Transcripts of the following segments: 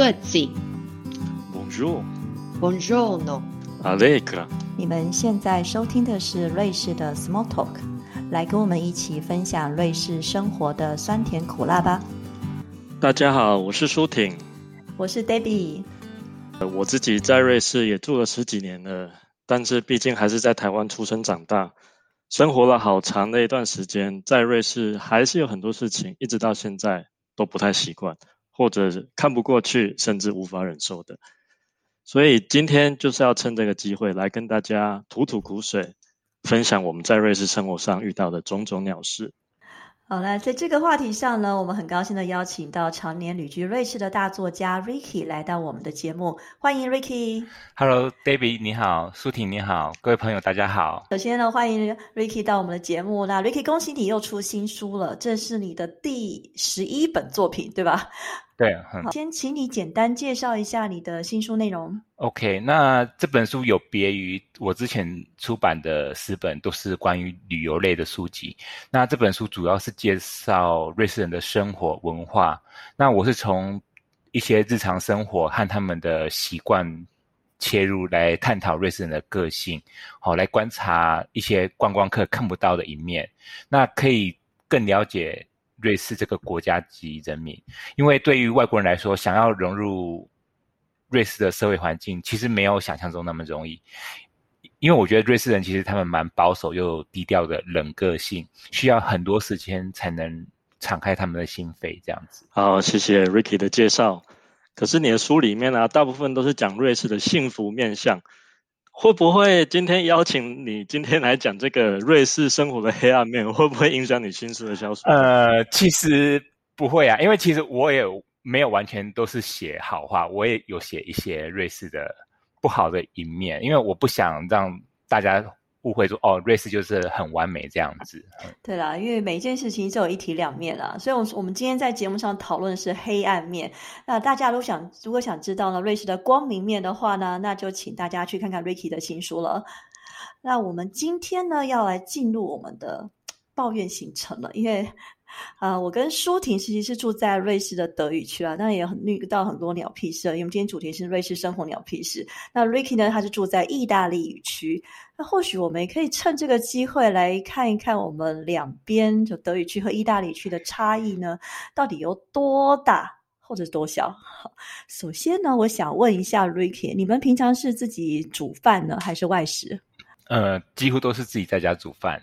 Grüezi。Bonjour, Buongiorno。Allegra。你们现在收听的是瑞士的 Small Talk，来跟我们一起分享瑞士生活的酸甜苦辣吧。大家好，我是舒婷。我是 Debbie。呃我自己在瑞士也住了十几年了，但是毕竟还是在台湾出生长大，生活了好长的一段时间，在瑞士还是有很多事情一直到现在都不太习惯，或者看不过去，甚至无法忍受的。所以今天就是要趁这个机会来跟大家吐吐苦水，分享我们在瑞士生活上遇到的种种鸟事。好了，在这个话题上呢，我们很高兴的邀请到常年旅居瑞士的大作家 Ricky 来到我们的节目，欢迎 Ricky。Hello，David，你好，苏婷你好，各位朋友大家好。首先呢，欢迎 Ricky 到我们的节目。那 Ricky，恭喜你又出新书了，这是你的第十一本作品，对吧？对，嗯好先请你简单介绍一下你的新书内容。，OK，那这本书有别于我之前出版的四本，都是关于旅游类的书籍。那这本书主要是介绍瑞士人的生活文化。那我是从一些日常生活和他们的习惯切入，来探讨瑞士人的个性，好、来观察一些观光客看不到的一面。那可以更了解瑞士这个国家级人民。因为对于外国人来说，想要融入瑞士的社会环境，其实没有想象中那么容易。因为我觉得瑞士人其实他们蛮保守又低调的冷个性，需要很多时间才能敞开他们的心扉，这样子。好，谢谢 Ricky 的介绍。可是你的书里面呢、大部分都是讲瑞士的幸福面相，会不会今天邀请你今天来讲这个瑞士生活的黑暗面，会不会影响你新书的销售？呃，其实不会啊，因为其实我也没有完全都是写好话，我也有写一些瑞士的不好的一面，因为我不想让大家误会说哦，瑞士就是很完美这样子。对啦，因为每一件事情都有一体两面啦，所以我我们今天在节目上讨论的是黑暗面。那大家如想如果想知道呢瑞士的光明面的话呢，那就请大家去看看 Ricky 的新书了。那我们今天呢要来进入我们的抱怨行程了，因为啊、呃我跟舒婷其实是住在瑞士的德语区啊，那也很遇到很多鸟屁事。因为我们今天主题是瑞士生活鸟屁事。那 Ricky 呢，他是住在意大利语区。那或许我们也可以趁这个机会来看一看我们两边就德语区和意大利区的差异呢，到底有多大或者多小？好，首先呢，我想问一下 Ricky，你们平常是自己煮饭呢，还是外食？呃，几乎都是自己在家煮饭。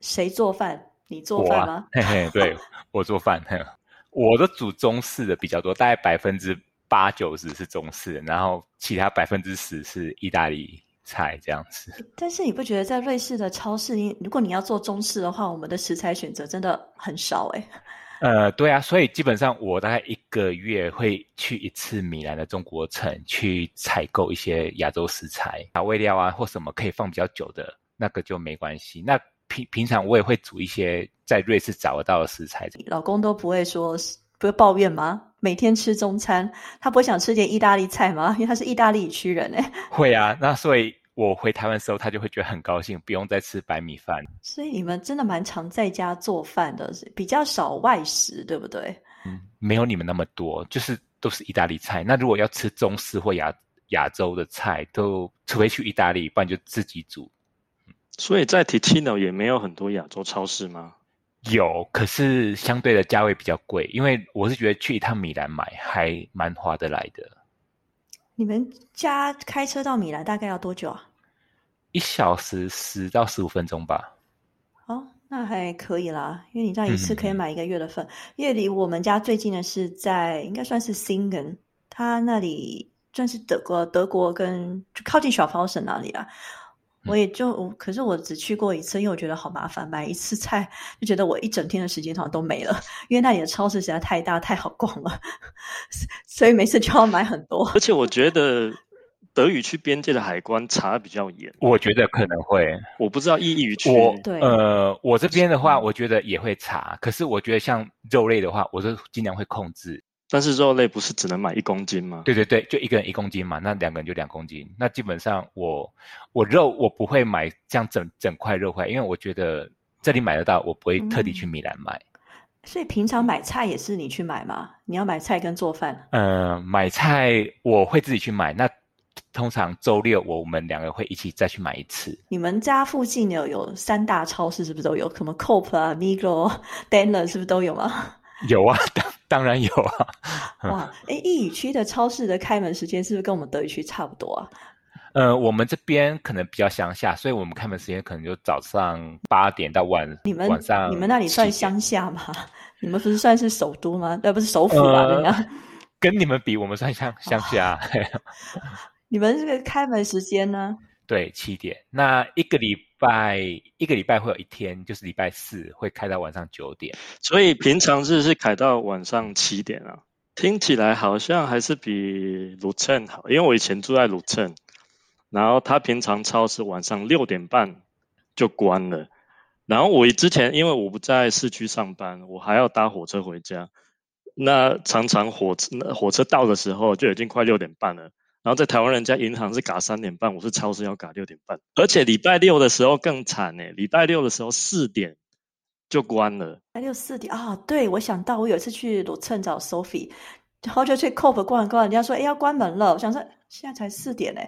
谁做饭？你做饭吗？，嘿 嘿，对我做饭，嘿 我的煮中式的比较多，大概百分之八九十是中式，然后其他百分之十是意大利菜这样子。但是你不觉得在瑞士的超市，如果你要做中式的话，我们的食材选择真的很少诶、呃，对啊，所以基本上我大概一个月会去一次米兰的中国城去采购一些亚洲食材，调味料啊或什么可以放比较久的，那个就没关系。那平平常我也会煮一些在瑞士找得到的食材，老公都不会说不会抱怨吗？每天吃中餐，他不会想吃点意大利菜吗？因为他是意大利区人诶、会啊。那所以我回台湾的时候，他就会觉得很高兴，不用再吃白米饭。所以你们真的蛮常在家做饭的，比较少外食，对不对？嗯，没有你们那么多，就是都是意大利菜。那如果要吃中式或亚亚洲的菜，都除非去意大利，不然就自己煮。所以在 Ticino 也没有很多亚洲超市吗？有，可是相对的价位比较贵，因为我是觉得去一趟米兰买还蛮划得来的，你们家开车到米兰大概要多久啊？一小时十到十五分钟吧。哦，那还可以啦，因为你这样一次可以嗯买一个月的份。因为离我们家最近的是在应该算是 Singen，它那里算是德国，德国跟就靠近小方省那里啦。我也就，可是我只去过一次，因为我觉得好麻烦，买一次菜就觉得我一整天的时间好像都没了，因为那里的超市实在太大太好逛了，所以每次就要买很多。而且我觉得德语区边界的海关查得比较严，我觉得可能会，我不知道意语区。我对呃，我这边的话，我觉得也会查，可是我觉得像肉类的话，我是尽量会控制。但是肉类不是只能买一公斤吗？对对对，就一个人一公斤嘛，那两个人就两公斤。那基本上我我肉我不会买这样整整块肉块，因为我觉得这里买得到，我不会特地去米兰买。所以平常买菜也是你去买吗？你要买菜跟做饭？呃，买菜我会自己去买，那通常周六我们两个会一起再去买一次。你们家附近有有三大超市，是不是都有？什么 Coop 啊、Migros、Danner 是不是都有吗？有啊，当当然有啊。哇，哎，义语区的超市的开门时间是不是跟我们德语区差不多啊？呃，我们这边可能比较乡下，所以我们开门时间可能就早上八点到晚你们晚上。你们那里算乡下吗？你们不是算是首都吗？呃，不是首府吧？人家跟你们比，我们算乡乡下。你们这个开门时间呢？对，七点。那一个礼拜一个礼拜会有一天，就是礼拜四会开到晚上九点。所以平常日是开到晚上七点啊。听起来好像还是比鲁镇好，因为我以前住在鲁镇。然后他平常超市晚上六点半就关了，然后我之前因为我不在市区上班，我还要搭火车回家，那常常火车火车到的时候就已经快六点半了。然后在台湾人家银行是嘎三点半，我是超市要嘎六点半，而且礼拜六的时候更惨呢，礼拜六的时候四点就关了。礼拜六四点啊，对，我想到我有一次去罗趁找 Sophie。然后就去 Coop 逛一逛，人家说：“哎，要关门了。”我想说，现在才四点呢，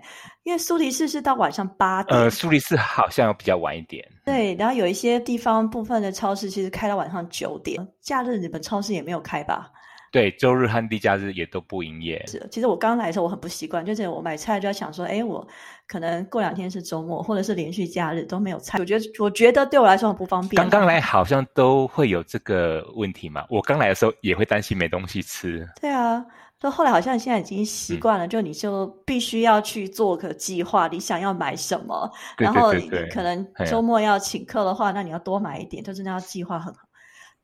因为苏黎世是到晚上八点。呃，苏黎世好像比较晚一点。对，然后有一些地方部分的超市其实开到晚上九点。假日你们超市也没有开吧？对，周日和节假日也都不营业。是，其实我刚来的时候我很不习惯，就是我买菜就要想说，哎，我可能过两天是周末，或者是连续假日都没有菜。我觉得，我觉得对我来说很不方便。刚刚来好像都会有这个问题嘛。我刚来的时候也会担心没东西吃。对啊。就后来好像现在已经习惯了，就你就必须要去做个计划，你想要买什么，然后你可能周末要请客的话，那你要多买一点，就真的要计划很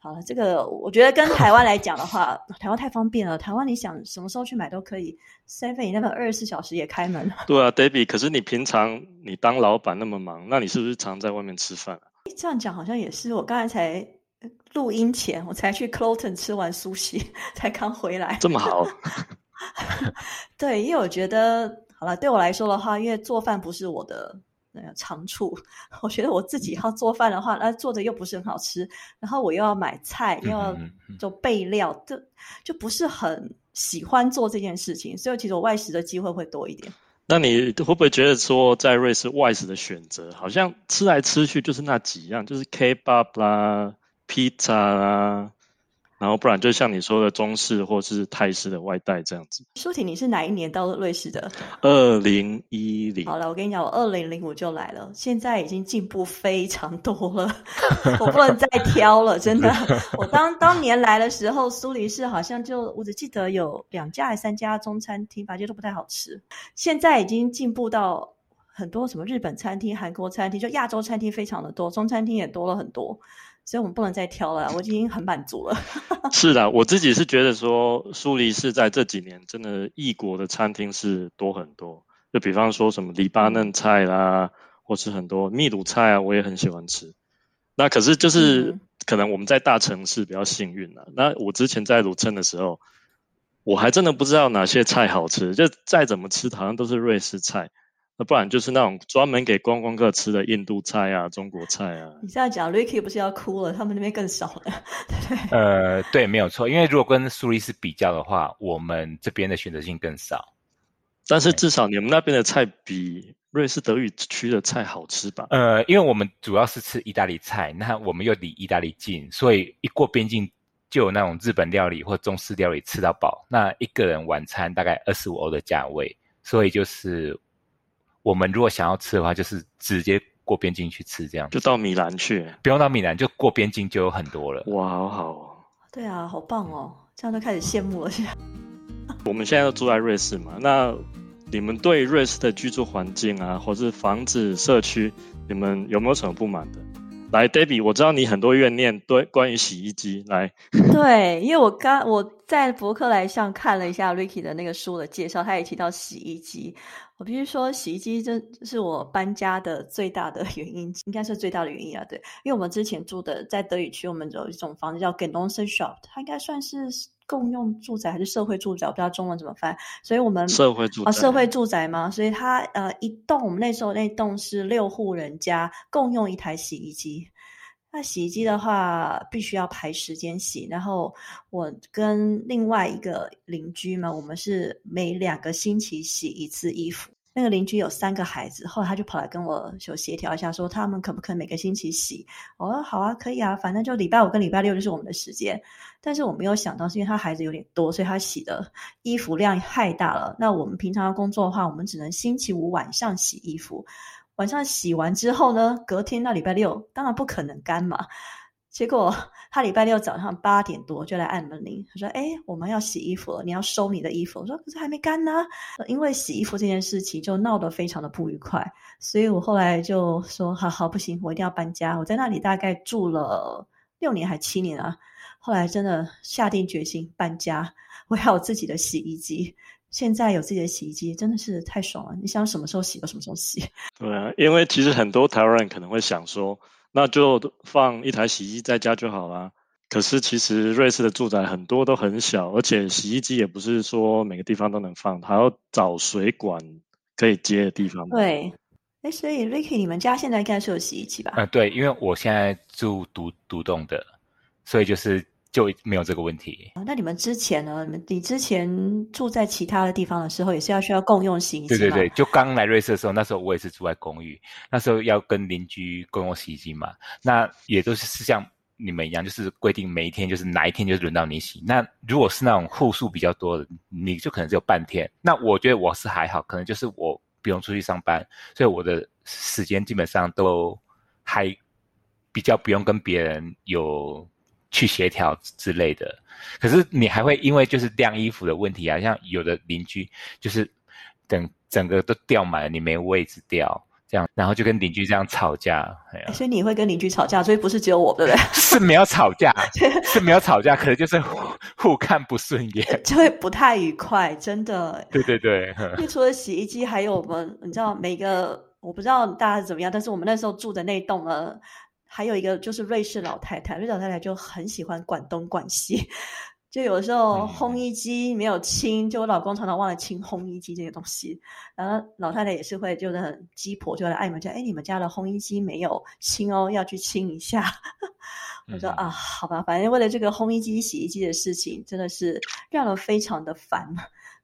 好。了，这个我觉得跟台湾来讲的话，台湾太方便了。台湾你想什么时候去买都可以，seven 那个二十四小时也开门。对啊，Debbie，可是你平常你当老板那么忙，那你是不是常在外面吃饭啊？这样讲好像也是，我刚才才。录音前我才去 Cloton 吃完苏西，才刚回来。这么好？对，因为我觉得好了，对我来说的话，因为做饭不是我的那个长处，我觉得我自己要做饭的话，那做的又不是很好吃，然后我又要买菜，又要做备料，这就不是很喜欢做这件事情，所以其实我外食的机会会多一点。那你会不会觉得说，在瑞士外食的选择，好像吃来吃去就是那几样，就是 Kebab 啦？披萨啊，然后不然就像你说的中式或是泰式的外带这样子。舒婷，你是哪一年到瑞士的？二零一零。好了，我跟你讲，我二零零五就来了，现在已经进步非常多了，我不能再挑了，真的。我当当年来的时候，苏黎世好像就我只记得有两家还三家中餐厅，反正都不太好吃。现在已经进步到很多什么日本餐厅、韩国餐厅，就亚洲餐厅非常的多，中餐厅也多了很多。所以我们不能再挑了，我已经很满足了。是的，我自己是觉得说，苏黎世在这几年真的异国的餐厅是多很多。就比方说什么黎巴嫩菜啦，或是很多秘鲁菜啊，我也很喜欢吃。那可是就是可能我们在大城市比较幸运了。那我之前在鲁镇的时候，我还真的不知道哪些菜好吃，就再怎么吃好像都是瑞士菜。那不然就是那种专门给观光客吃的印度菜啊、中国菜啊。你这样讲，Ricky 不是要哭了？他们那边更少了，对对？呃，对，没有错。因为如果跟苏黎世比较的话，我们这边的选择性更少。但是至少你们那边的菜比瑞士德语区的菜好吃吧？呃，因为我们主要是吃意大利菜，那我们又离意大利近，所以一过边境就有那种日本料理或中式料理吃到饱。那一个人晚餐大概二十五欧的价位，所以就是。我们如果想要吃的话，就是直接过边境去吃，这样就到米兰去，不用到米兰，就过边境就有很多了。哇，好好哦！对啊，好棒哦！这样都开始羡慕了。现在 我们现在都住在瑞士嘛，那你们对瑞士的居住环境啊，或是房子、社区，你们有没有什么不满的？来，Debbie，我知道你很多怨念，对关于洗衣机。来，对，因为我刚我在博客来上看了一下 Ricky 的那个书的介绍，他也提到洗衣机。我必须说，洗衣机真是我搬家的最大的原因，应该是最大的原因啊。对，因为我们之前住的在德语区，我们有一种房子叫 g e n o n s e n Shop，它应该算是共用住宅还是社会住宅，我不知道中文怎么翻。所以我们社会住啊，社会住宅嘛？所以它呃一栋，我们那时候那栋是六户人家共用一台洗衣机。那洗衣机的话，必须要排时间洗。然后我跟另外一个邻居嘛，我们是每两个星期洗一次衣服。那个邻居有三个孩子，后来他就跑来跟我就协调一下，说他们可不可以每个星期洗？我说好啊，可以啊，反正就礼拜五跟礼拜六就是我们的时间。但是我没有想到，是因为他孩子有点多，所以他洗的衣服量太大了。那我们平常要工作的话，我们只能星期五晚上洗衣服。晚上洗完之后呢，隔天到礼拜六，当然不可能干嘛。结果他礼拜六早上八点多就来按门铃，他说：“哎，我们要洗衣服了，你要收你的衣服。”我说：“可是还没干呢。”因为洗衣服这件事情就闹得非常的不愉快，所以我后来就说：“好好不行，我一定要搬家。”我在那里大概住了六年还七年啊，后来真的下定决心搬家，我要有自己的洗衣机。现在有自己的洗衣机真的是太爽了！你想什么时候洗就什么时候洗。对啊，因为其实很多台湾人可能会想说，那就放一台洗衣机在家就好了。可是其实瑞士的住宅很多都很小，而且洗衣机也不是说每个地方都能放，还要找水管可以接的地方。对，哎，所以 Ricky，你们家现在应该是有洗衣机吧？啊，对，因为我现在住独独栋的，所以就是。就没有这个问题。那你们之前呢？你们你之前住在其他的地方的时候，也是要需要共用洗衣机对对对，就刚来瑞士的时候，那时候我也是住在公寓，那时候要跟邻居共用洗衣机嘛。那也都是是像你们一样，就是规定每一天就是哪一天就是轮到你洗。那如果是那种户数比较多的，你就可能只有半天。那我觉得我是还好，可能就是我不用出去上班，所以我的时间基本上都还比较不用跟别人有。去协调之类的，可是你还会因为就是晾衣服的问题啊，像有的邻居就是等整个都吊满了，你没位置吊，这样然后就跟邻居这样吵架。所以你会跟邻居吵架，所以不是只有我，对不对？是没有吵架，是没有吵架，可能就是互看不顺眼，就会不太愉快，真的。对对对，因为除了洗衣机，还有我们，你知道每个我不知道大家是怎么样，但是我们那时候住的那栋呢。还有一个就是瑞士老太太，瑞士老太太就很喜欢管东管西，就有的时候烘衣机没有清，就我老公常常忘了清烘衣机这些东西，然后老太太也是会就是很鸡婆，就来按门家，哎，你们家的烘衣机没有清哦，要去清一下。我说啊，好吧，反正为了这个烘衣机、洗衣机的事情，真的是让人非常的烦，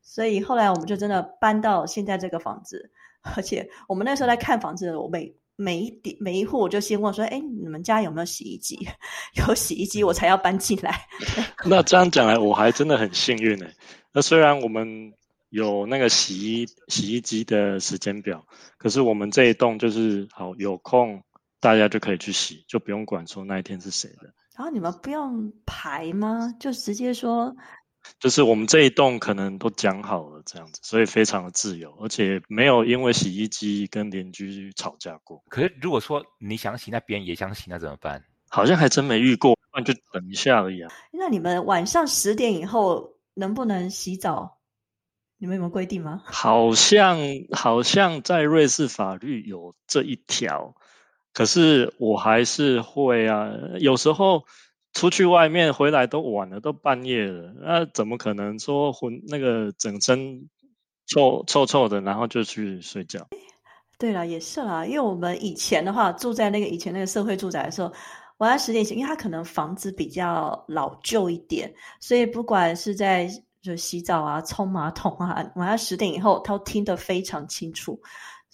所以后来我们就真的搬到现在这个房子，而且我们那时候在看房子，我每每一点每一户，我就先问说：“哎，你们家有没有洗衣机？有洗衣机，我才要搬进来。”那这样讲来，我还真的很幸运呢。那虽然我们有那个洗衣洗衣机的时间表，可是我们这一栋就是好有空，大家就可以去洗，就不用管说那一天是谁的。然后你们不用排吗？就直接说。就是我们这一栋可能都讲好了这样子，所以非常的自由，而且没有因为洗衣机跟邻居吵架过。可是如果说你想洗，那别人也想洗，那怎么办？好像还真没遇过，那就等一下而已啊。那你们晚上十点以后能不能洗澡？你们有没有规定吗？好像好像在瑞士法律有这一条，可是我还是会啊，有时候。出去外面回来都晚了，都半夜了，那怎么可能说浑那个整身臭臭臭的，然后就去睡觉？对了，也是啦，因为我们以前的话住在那个以前那个社会住宅的时候，晚上十点前，因为它可能房子比较老旧一点，所以不管是在就洗澡啊、冲马桶啊，晚上十点以后，都听得非常清楚。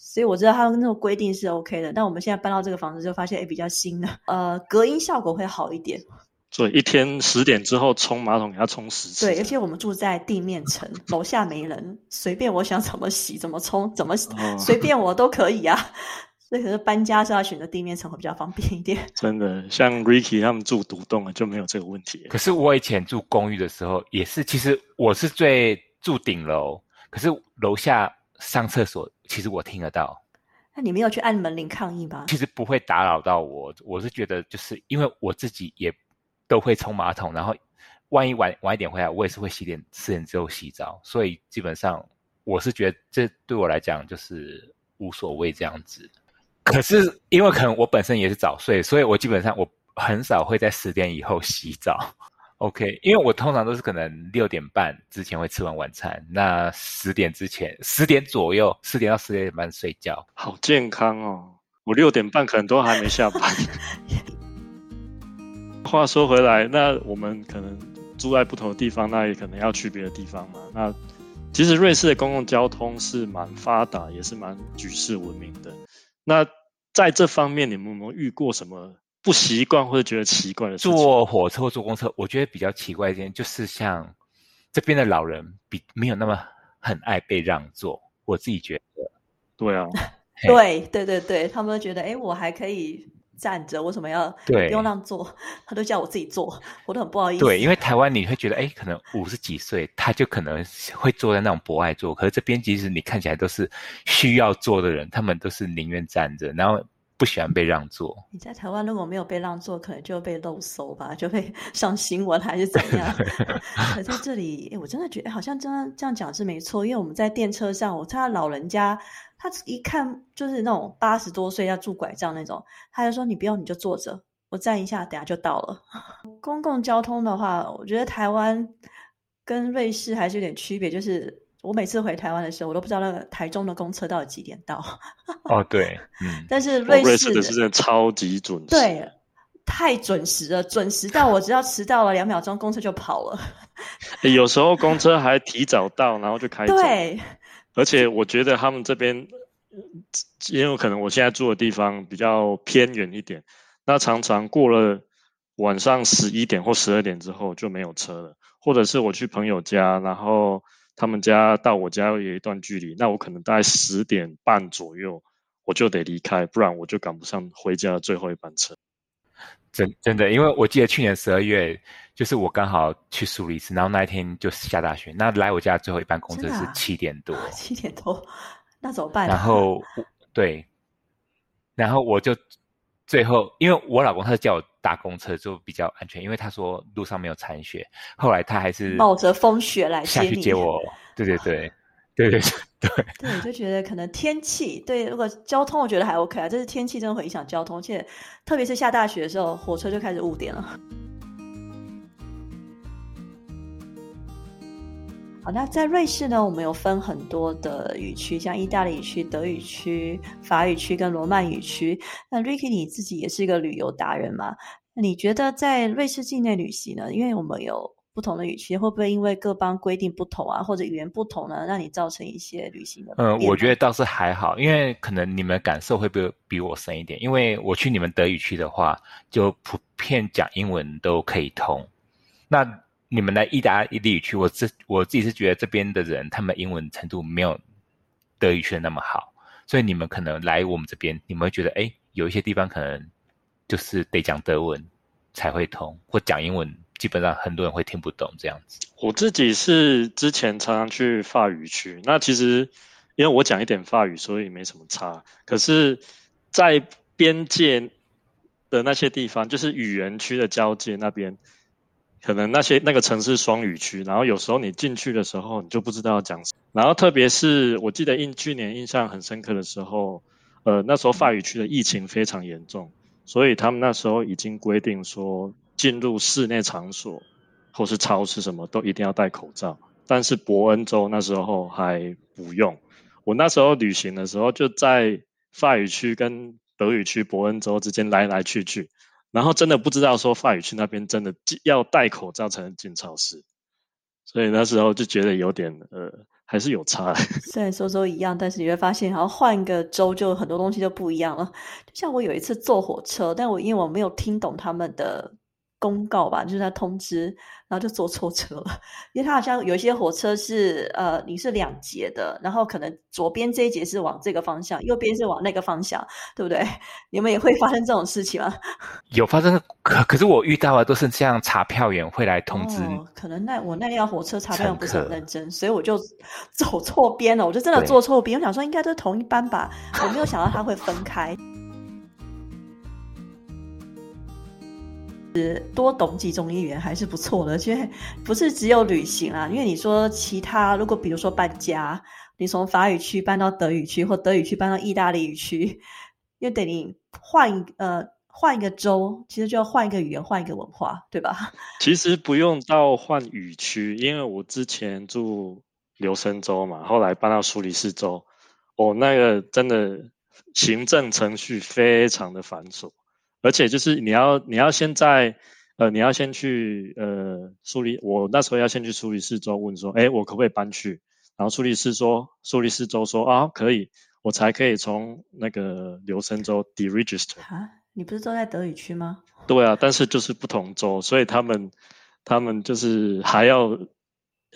所以我知道他们那种规定是 OK 的，但我们现在搬到这个房子就发现，哎，比较新的，呃，隔音效果会好一点。所以一天十点之后冲马桶要冲十次。对，而且我们住在地面层，楼下没人，随便我想怎么洗、怎么冲、怎么随便我都可以啊。所以可是搬家是要选择地面层会比较方便一点。真的，像 Ricky 他们住独栋就没有这个问题。可是我以前住公寓的时候也是，其实我是最住顶楼，可是楼下上厕所其实我听得到。那你没有去按门铃抗议吗？其实不会打扰到我，我是觉得就是因为我自己也。都会冲马桶，然后万一晚晚一点回来，我也是会洗脸四点之后洗澡，所以基本上我是觉得这对我来讲就是无所谓这样子。可是因为可能我本身也是早睡，所以我基本上我很少会在十点以后洗澡。OK，因为我通常都是可能六点半之前会吃完晚餐，那十点之前十点左右，十点到十点半睡觉，好健康哦。我六点半可能都还没下班。话说回来，那我们可能住在不同的地方，那也可能要去别的地方嘛。那其实瑞士的公共交通是蛮发达，也是蛮举世闻名的。那在这方面，你们有没有遇过什么不习惯或者觉得奇怪的事情？坐火车或坐公车，我觉得比较奇怪一点，就是像这边的老人比没有那么很爱被让座，我自己觉得。对啊，对对对对，他们觉得，哎，我还可以站着，为什么要对 不用让座？他都叫我自己坐，我都很不好意思。对，因为台湾你会觉得，哎，可能五十几岁他就可能会坐在那种博爱座，可是这边即使你看起来都是需要坐的人，他们都是宁愿站着，然后不喜欢被让座。你在台湾如果没有被让座，可能就被漏搜吧，就被上新闻还是怎样？可在这里，哎，我真的觉得好像真的这样讲是没错，因为我们在电车上，我看到老人家，他一看就是那种八十多岁要拄拐杖那种，他就说你不用你就坐着，我站一下，等下就到了。公共交通的话，我觉得台湾跟瑞士还是有点区别，就是我每次回台湾的时候，我都不知道那个台中的公车到底几点到。哦，对，嗯，但是哦瑞士瑞士的是真的超级准时。对，太准时了，准时到我只要迟到了两秒钟，公车就跑了。诶有时候公车还提早到，然后就开走。对，而且我觉得他们这边，呃因为有可能我现在住的地方比较偏远一点，那常常过了晚上十一点或十二点之后就没有车了，或者是我去朋友家，然后他们家到我家有一段距离，那我可能大概十点半左右我就得离开，不然我就赶不上回家的最后一班车。真真的，因为我记得去年十二月，就是我刚好去苏黎世，然后那一天就下大雪，那来我家最后一班公车是七点多，七点多，那怎么办、啊？然后对，然后我就最后，因为我老公他是叫我搭公车就比较安全，因为他说路上没有残雪，后来他还是冒着风雪来下接你去接我，对对对对对 对，对，就觉得可能天气对，如果交通我觉得还 OK 啊，这是天气真的会影响交通，而且特别是下大雪的时候，火车就开始误点了。好，那在瑞士呢，我们有分很多的语区，像意大利语区、德语区、法语区跟罗曼语区。那 Ricky 你自己也是一个旅游达人嘛？你觉得在瑞士境内旅行呢？因为我们有不同的语区，会不会因为各邦规定不同啊，或者语言不同呢，让你造成一些旅行的不嗯，我觉得倒是还好，因为可能你们感受会比比我深一点，因为我去你们德语区的话，就普遍讲英文都可以通。那你们来意大利语区，我自我自己是觉得这边的人他们英文程度没有德语区的那么好，所以你们可能来我们这边，你们会觉得哎，有一些地方可能就是得讲德文才会通，或讲英文基本上很多人会听不懂这样子。我自己是之前常常去法语区，那其实因为我讲一点法语，所以没什么差。可是，在边界的那些地方，就是语言区的交界那边，可能那些那个城市双语区，然后有时候你进去的时候，你就不知道要讲什么。然后特别是我记得印去年印象很深刻的时候，呃，那时候法语区的疫情非常严重，所以他们那时候已经规定说，进入室内场所或是超市什么都一定要戴口罩。但是伯恩州那时候还不用。我那时候旅行的时候，就在法语区跟德语区伯恩州之间来来去去，然后真的不知道说法语区那边真的要戴口罩才能进超市，所以那时候就觉得有点呃，还是有差。虽然说说一样，但是你会发现，好像换个州就很多东西就不一样了。就像我有一次坐火车，但我因为我没有听懂他们的公告吧，就是他通知，然后就坐错车了。因为他好像有一些火车是呃，你是两节的，然后可能左边这一节是往这个方向，右边是往那个方向，对不对？你们也会发生这种事情吗？有发生，可可是我遇到的都是这样，查票员会来通知。哦、可能那我那辆火车查票员不是很认真，所以我就走错边了，我就真的坐错边。我想说应该都是同一班吧，我没有想到他会分开。是多懂几种语言还是不错的，因为不是只有旅行啊。因为你说其他，如果比如说搬家，你从法语区搬到德语区，或德语区搬到意大利语区，因为等于换一呃换一个州，其实就要换一个语言，换一个文化，对吧？其实不用到换语区，因为我之前住留声州嘛，后来搬到苏黎世州，哦，那个真的行政程序非常的繁琐，而且就是你要你要先在呃，你要先去呃苏黎，我那时候要先去苏黎世州问说，哎，我可不可以搬去？然后苏黎世说，苏黎世州说啊，可以，我才可以从那个留声州 deregister。啊，你不是都在德语区吗？对啊，但是就是不同州，所以他们他们就是还要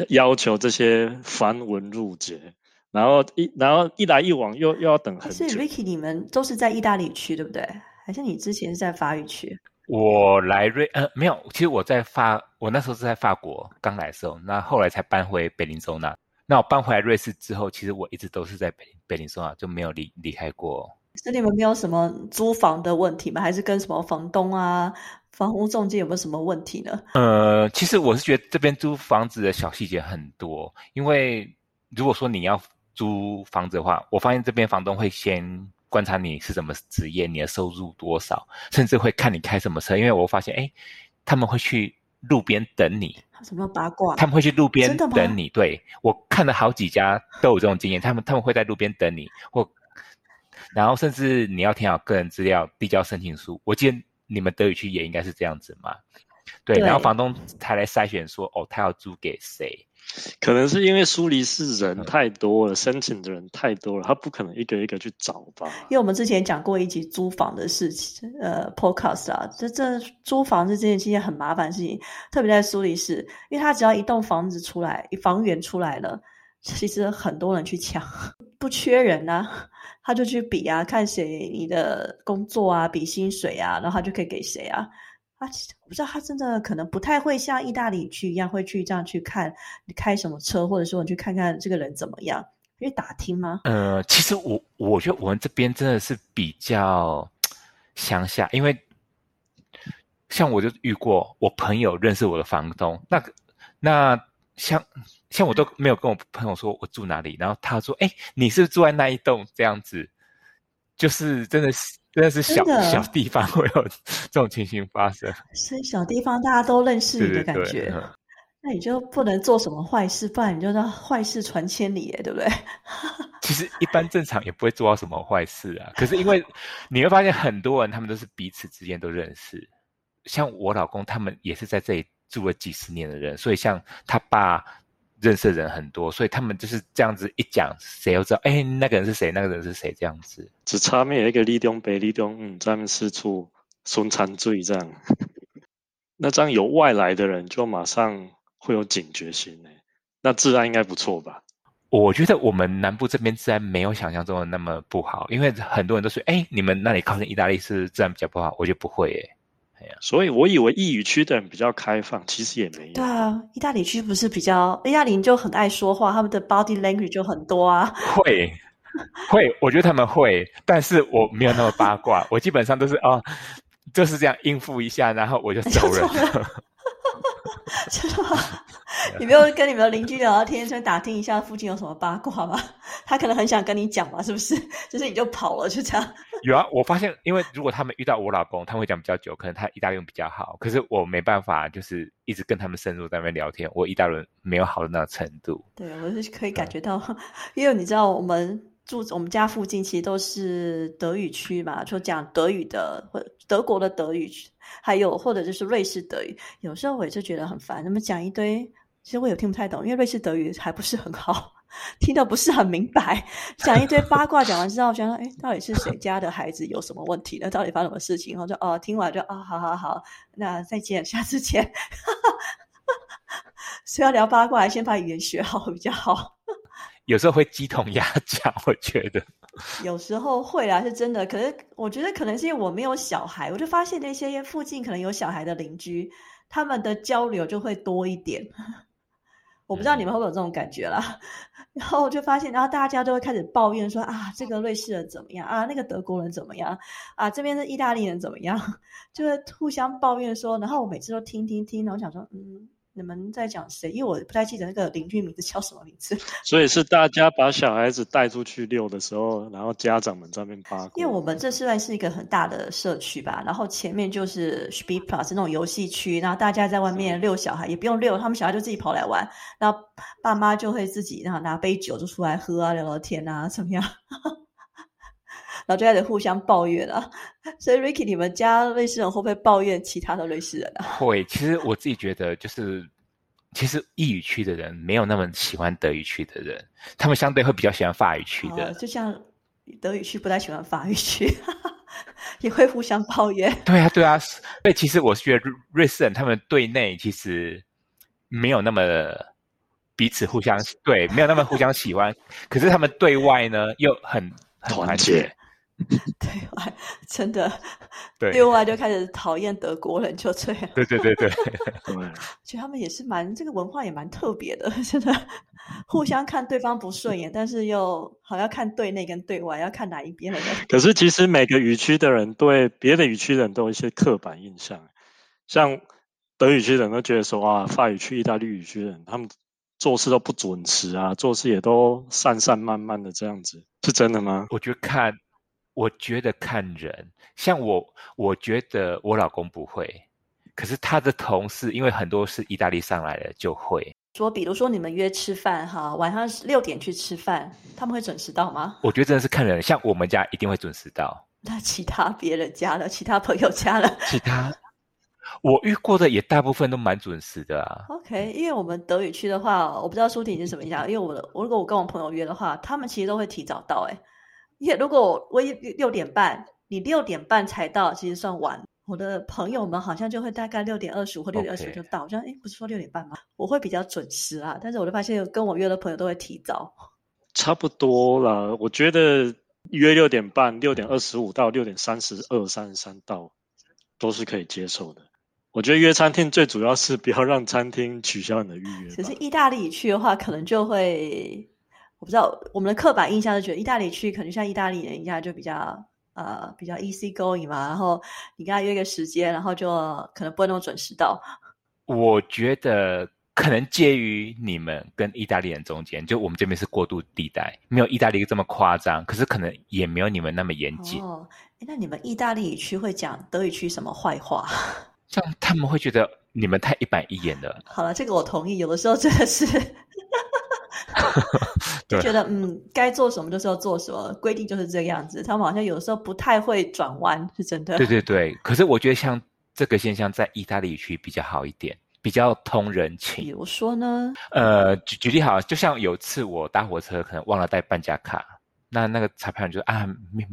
要求这些繁文缛节，然后一然后一来一往又又要等很久。所以 Ricky，你们都是在意大利区对不对？还是你之前是在法语区？我来瑞呃没有，其实我在法，我那时候是在法国刚来的时候，那后来才搬回北林州那。那我搬回来瑞士之后，其实我一直都是在北北林州那，就没有离离开过。是你们没有什么租房的问题吗？还是跟什么房东啊、房屋中介有没有什么问题呢？呃，其实我是觉得这边租房子的小细节很多，因为如果说你要租房子的话，我发现这边房东会先。观察你是什么职业，你的收入多少，甚至会看你开什么车。因为我发现，哎，他们会去路边等你。什么八卦？他们会去路边等你。对我看了好几家都有这种经验，他们他们会在路边等你，或然后甚至你要填好个人资料，递交申请书。我记得你们德语区也应该是这样子嘛？对，然后房东才来筛选说，哦，他要租给谁。可能是因为苏黎世人太多了，申请的人太多了，他不可能一个一个去找吧。因为我们之前讲过一集租房的事情，呃，podcast 啊，这这租房子这件事情很麻烦的事情，特别在苏黎世，因为他只要一栋房子出来，房源出来了，其实很多人去抢，不缺人啊，他就去比啊，看谁你的工作啊，比薪水啊，然后他就可以给谁啊。他我不知道，他真的可能不太会像意大利去一样，会去这样去看你开什么车，或者说你去看看这个人怎么样，因为打听吗？呃，其实我我觉得我们这边真的是比较乡下，因为像我就遇过我朋友认识我的房东，那那像像我都没有跟我朋友说我住哪里，然后他说：“哎，你是,不是住在那一栋这样子。”就是真的是。真的是小小地方会有这种情形发生，所以小地方大家都认识你的感觉，那你就不能做什么坏事，不然你就让坏事传千里，对不对？其实一般正常也不会做到什么坏事啊。可是因为 你会发现很多人他们都是彼此之间都认识，像我老公他们也是在这里住了几十年的人，所以像他爸。认识的人很多，所以他们就是这样子一讲，谁都知道。哎，那个人是谁？那个人是谁？这样子，只差没有一个立东北立东，嗯，专门四处孙餐罪这样。那这样有外来的人，就马上会有警觉心呢。那治安应该不错吧？我觉得我们南部这边治安没有想象中的那么不好，因为很多人都说，哎，你们那里靠近意大利是治安比较不好，我觉得不会诶。所以，我以为意语区的人比较开放，其实也没有。对啊，意大利区不是比较，意大利就很爱说话，他们的 body language 就很多啊。会，会，我觉得他们会，但是我没有那么八卦，我基本上都是哦，就是这样应付一下，然后我就 走人。你没有跟你们的邻居聊聊天，先打听一下附近有什么八卦吗？他可能很想跟你讲嘛，是不是？就是你就跑了，就这样。有啊，我发现，因为如果他们遇到我老公，他会讲比较久，可能他意大利语比较好。可是我没办法，就是一直跟他们深入在那边聊天，我意大利没有好的那个程度。对，我是可以感觉到，因为你知道，我们住我们家附近其实都是德语区嘛，就讲德语的，或德国的德语，还有或者就是瑞士德语。有时候我就觉得很烦，他们讲一堆。其实我也听不太懂，因为瑞士德语还不是很好，听得不是很明白。讲一堆八卦，讲完之后，觉得哎，到底是谁家的孩子有什么问题呢？到底发生什么事情？然后就哦，听完就哦，好好好，那再见，下次见。所以要聊八卦，先把语言学好比较好。有时候会鸡同鸭讲，我觉得。有时候会啊，是真的。可是我觉得可能是因为我没有小孩，我就发现那些附近可能有小孩的邻居，他们的交流就会多一点。我不知道你们会不会有这种感觉啦，然后我就发现，然后大家都会开始抱怨说啊，这个瑞士人怎么样啊，那个德国人怎么样啊，这边的意大利人怎么样，就会互相抱怨说，然后我每次都听听听，然后想说，嗯。你们在讲谁？因为我不太记得那个邻居名字叫什么名字。所以是大家把小孩子带出去遛的时候，然后家长们在那边八卦。因为我们这算是一个很大的社区吧，然后前面就是 Speed Plus 那种游戏区，然后大家在外面遛小孩，也不用遛，他们小孩就自己跑来玩，然后爸妈就会自己然后拿杯酒就出来喝啊，聊聊天啊，怎么样？然后就开始互相抱怨啊。所以 Ricky，你们家瑞士人会不会抱怨其他的瑞士人啊？会，其实我自己觉得，就是其实意语区的人没有那么喜欢德语区的人，他们相对会比较喜欢法语区的。就像德语区不太喜欢法语区，也会互相抱怨。对啊，对啊。所以其实我是觉得瑞士人他们对内其实没有那么。彼此互相对，没有那么互相喜欢，可是他们对外呢又很团结。对外真的，对对外就开始讨厌德国人，就这样。对对对对，其实他们也是蛮这个文化也蛮特别的，真的互相看对方不顺眼，但是又好要看对内跟对外，要看哪一边的人。可是其实每个语区的人对别的语区人都有一些刻板印象，像德语区人都觉得说啊，法语区、意大利语区人他们。做事都不准时啊，做事也都散散漫漫的这样子，是真的吗？我觉得看，我觉得看人，像我，我觉得我老公不会，可是他的同事，因为很多是意大利上来的，就会说，比如说你们约吃饭哈，晚上六点去吃饭，他们会准时到吗？我觉得真的是看人，像我们家一定会准时到，那其他别人家了，其他朋友家了，其他。我遇过的也大部分都蛮准时的啊。OK，因为我们德语区的话，我不知道舒婷是什么印象。因为我的，我如果我跟我朋友约的话，他们其实都会提早到。哎，因为如果我六点半，你六点半才到，其实算晚。我的朋友们好像就会大概六点二十五或六点二十就到。我说，哎，不是说六点半吗？我会比较准时啊。但是我就发现跟我约的朋友都会提早。差不多啦，我觉得约六点半、六点二十五到六点三十二、三十三到，都是可以接受的。我觉得约餐厅最主要是不要让餐厅取消你的预约。可是意大利去的话，可能就会，我不知道我们的刻板印象是觉得意大利去可能像意大利人一样，就比较呃比较 easy going 嘛。然后你跟他约个时间，然后就可能不会那么准时到。我觉得可能介于你们跟意大利人中间，就我们这边是过渡地带，没有意大利这么夸张，可是可能也没有你们那么严谨。哦，那你们意大利语区会讲德语区什么坏话？这样他们会觉得你们太一板一眼了。好了，这个我同意。有的时候真的是，就觉得嗯，该做什么就是要做什么，规定就是这个样子。他们好像有的时候不太会转弯，是真的。对对对，可是我觉得像这个现象在意大利区比较好一点，比较通人情。比如说呢？呃，举举例好，就像有次我搭火车可能忘了带半价卡，那那个裁判就说啊，没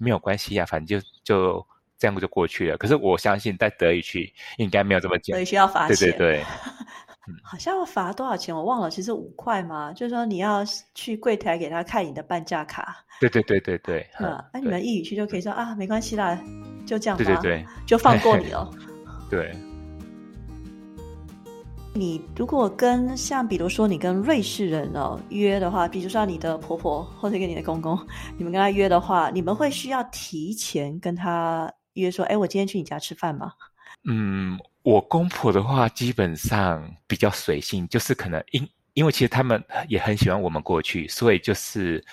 没有关系呀，反正就就。这样就过去了。可是我相信在德语区应该没有这么简单。德语区要罚钱，对对对，好像要罚多少钱我忘了，其实五块嘛。就是说你要去柜台给他看你的半价卡。对对对对对。那那你们一语去就可以说啊，没关系啦，就这样。对对对，就放过你 了。对。你如果跟像比如说你跟瑞士人哦约的话，比如说你的婆婆或者跟你的公公，你们跟他约的话，你们会需要提前跟他。约说，哎，我今天去你家吃饭吗？嗯，我公婆的话基本上比较随性，就是可能因因为其实他们也很喜欢我们过去，所以就是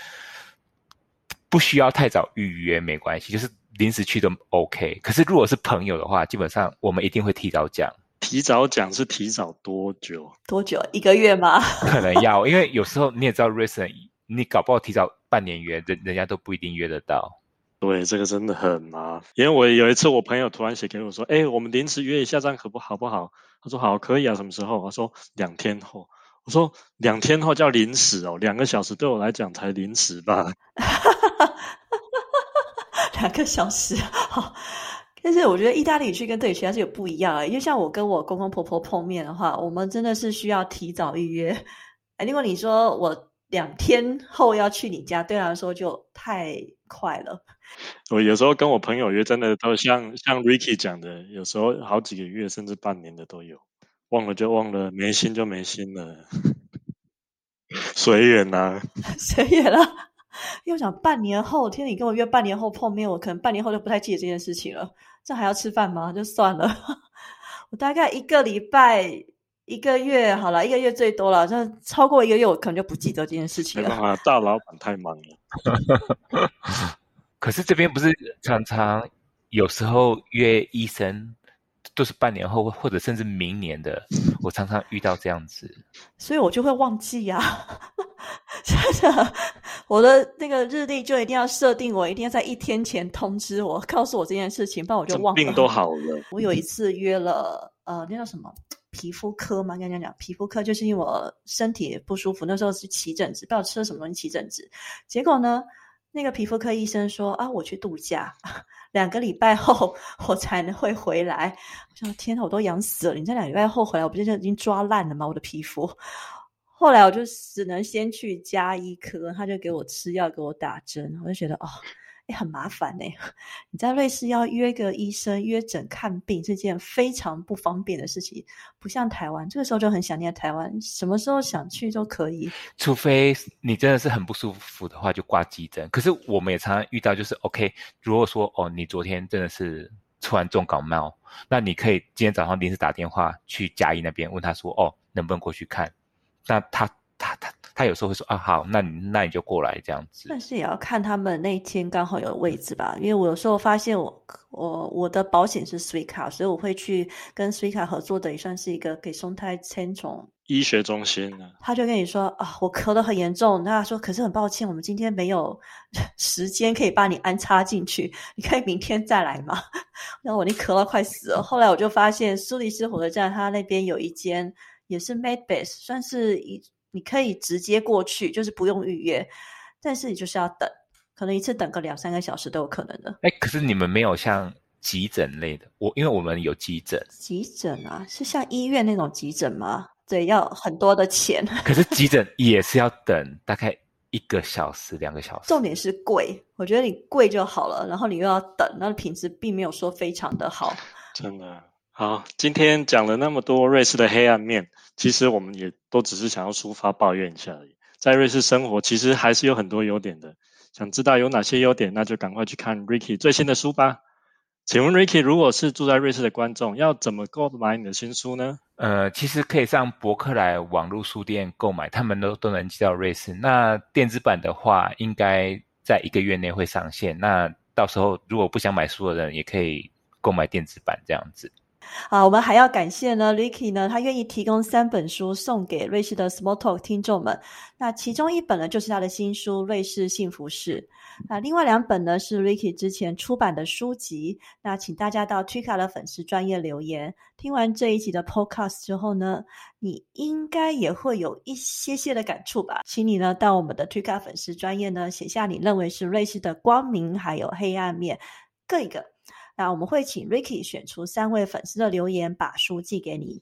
不需要太早预约，没关系，就是临时去都 OK。可是如果是朋友的话，基本上我们一定会提早讲。提早讲是提早多久？多久？一个月吗？可能要，因为有时候你也知道，瑞士人你搞不好提早半年约，人人家都不一定约得到。对，这个真的很麻烦。因为我有一次，我朋友突然写给我说：“哎，我们临时约一下，这样可不好不好？”他说：“好，可以啊，什么时候？”他说：“两天后。”我说：“两天后叫临时哦，两个小时对我来讲才临时吧。”两个小时，好。但是我觉得意大利去跟德语区还是有不一样啊。因为像我跟我公公婆婆碰面的话，我们真的是需要提早预约。哎，如果你说我两天后要去你家，对他来说就太快了。我有时候跟我朋友约，真的都像像 Ricky 讲的，有时候好几个月甚至半年的都有，忘了就忘了，没心就没心了，随缘呐，随缘了。因为我想半年后，听你跟我约半年后碰面，我可能半年后就不太记得这件事情了。这还要吃饭吗？就算了。我大概一个礼拜、一个月好了，一个月最多了。像超过一个月，我可能就不记得这件事情了。大老板太忙了。可是这边不是常常有时候约医生都是半年后或者甚至明年的，我常常遇到这样子，所以我就会忘记呀。真的，我的那个日历就一定要设定，我一定要在一天前通知我，告诉我这件事情，不然我就忘了。病都好了。我有一次约了，呃，那叫什么皮肤科嘛？刚刚讲皮肤科，就是因为我身体不舒服，那时候是起疹子，不知道吃了什么东西起疹子。结果呢，那个皮肤科医生说啊，我去度假，两个礼拜后我才能会回来。我想，天呐，我都痒死了！你在两礼拜后回来，我不是就已经抓烂了吗？我的皮肤。后来我就只能先去加医科，他就给我吃药，给我打针。我就觉得哦，很麻烦呢。你在瑞士要约个医生约诊看病是件非常不方便的事情，不像台湾。这个时候就很想念台湾，什么时候想去都可以。除非你真的是很不舒服的话，就挂急诊。可是我们也常常遇到，就是 OK，如果说哦，你昨天真的是突然重感冒，那你可以今天早上临时打电话去加医那边问他说，哦，能不能过去看？那他他他他有时候会说啊好，那你那你就过来这样子。但是也要看他们那一天刚好有位置吧，因为我有时候发现我我我的保险是 s w i c a 所以我会去跟 s w i c a 合作的，也算是一个给松胎千宠医学中心呢。他就跟你说啊，我咳得很严重，他说可是很抱歉，我们今天没有 时间可以把你安插进去，你可以明天再来吗？那我你咳到快死了。后来我就发现苏黎世火车站他那边有一间。也是 made base，算是一你可以直接过去，就是不用预约，但是你就是要等，可能一次等个两三个小时都有可能的。哎，可是你们没有像急诊类的，我因为我们有急诊。急诊啊，是像医院那种急诊吗？对，要很多的钱。可是急诊也是要等大概一个小时、两个小时。重点是贵，我觉得你贵就好了，然后你又要等，那品质并没有说非常的好。真的。好，今天讲了那么多瑞士的黑暗面，其实我们也都只是想要抒发抱怨一下而已。在瑞士生活，其实还是有很多优点的。想知道有哪些优点，那就赶快去看 Ricky 最新的书吧。请问 Ricky，如果是住在瑞士的观众，要怎么购买你的新书呢？呃，其实可以上博客来网络书店购买，他们都都能寄到瑞士。那电子版的话，应该在一个月内会上线。那到时候如果不想买书的人，也可以购买电子版这样子。啊，我们还要感谢呢，Ricky 呢，他愿意提供三本书送给瑞士的 Small Talk 听众们。那其中一本呢，就是他的新书《瑞士幸福史》。那另外两本呢，是 Ricky 之前出版的书籍。那请大家到 Trika 的粉丝专业留言。听完这一集的 Podcast 之后呢，你应该也会有一些些的感触吧？请你呢，到我们的 Trika 粉丝专业呢，写下你认为是瑞士的光明还有黑暗面各一个。那我们会请 Ricky 选出三位粉丝的留言，把书寄给你。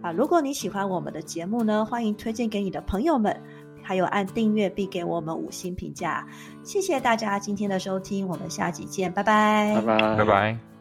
啊，如果你喜欢我们的节目呢，欢迎推荐给你的朋友们，还有按订阅并给我们五星评价。谢谢大家今天的收听，我们下集见，拜拜，拜拜，拜拜。